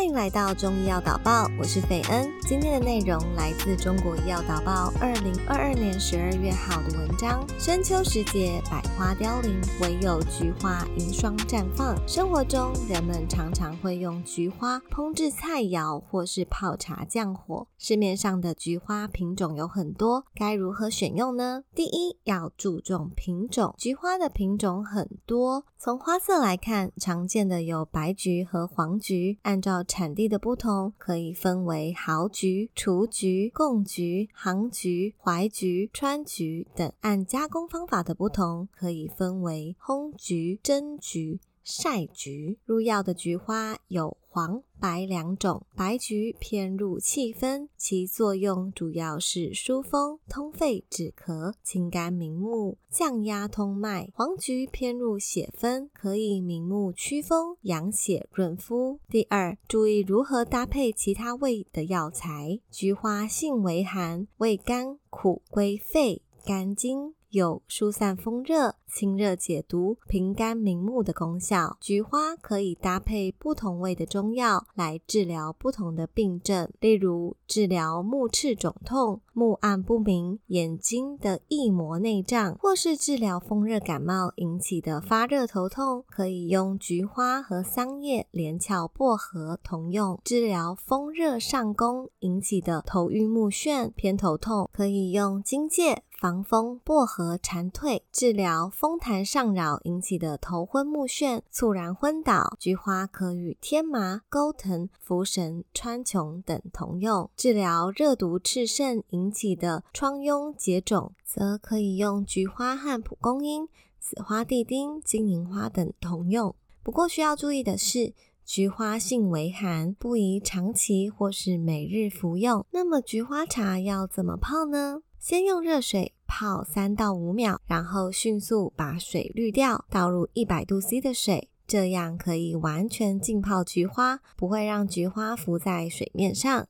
欢迎来到中医药导报，我是斐恩。今天的内容来自中国医药导报二零二二年十二月号的文章。深秋时节，百花凋零，唯有菊花迎霜绽放。生活中，人们常常会用菊花烹制菜肴，或是泡茶降火。市面上的菊花品种有很多，该如何选用呢？第一，要注重品种。菊花的品种很多，从花色来看，常见的有白菊和黄菊。按照产地的不同，可以分为豪菊、雏菊、贡菊、杭菊、淮菊、川菊等；按加工方法的不同，可以分为烘菊、蒸菊。晒菊入药的菊花有黄、白两种。白菊偏入气分，其作用主要是疏风、通肺、止咳、清肝明目、降压通脉。黄菊偏入血分，可以明目祛风、养血润肤。第二，注意如何搭配其他味的药材。菊花性为寒，味甘苦，归肺、肝经。有疏散风热、清热解毒、平肝明目的功效。菊花可以搭配不同味的中药来治疗不同的病症，例如治疗目赤肿痛、目暗不明、眼睛的翳膜内障，或是治疗风热感冒引起的发热头痛，可以用菊花和桑叶、连翘薄荷同用；治疗风热上攻引起的头晕目眩、偏头痛，可以用荆芥。防风薄荷和蝉蜕，治疗风痰上扰引起的头昏目眩、猝然昏倒。菊花可与天麻、钩藤、茯神、川穹等同用。治疗热毒炽盛引起的疮痈结肿，则可以用菊花和蒲公英、紫花地丁、金银花等同用。不过需要注意的是，菊花性为寒，不宜长期或是每日服用。那么菊花茶要怎么泡呢？先用热水泡三到五秒，然后迅速把水滤掉，倒入一百度 C 的水，这样可以完全浸泡菊花，不会让菊花浮在水面上。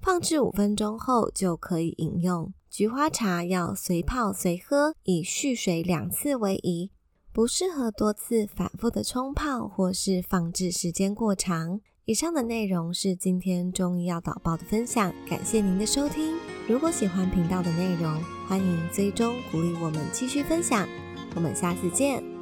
放置五分钟后就可以饮用。菊花茶要随泡随喝，以蓄水两次为宜，不适合多次反复的冲泡或是放置时间过长。以上的内容是今天中医药导报的分享，感谢您的收听。如果喜欢频道的内容，欢迎追踪鼓励我们继续分享。我们下次见。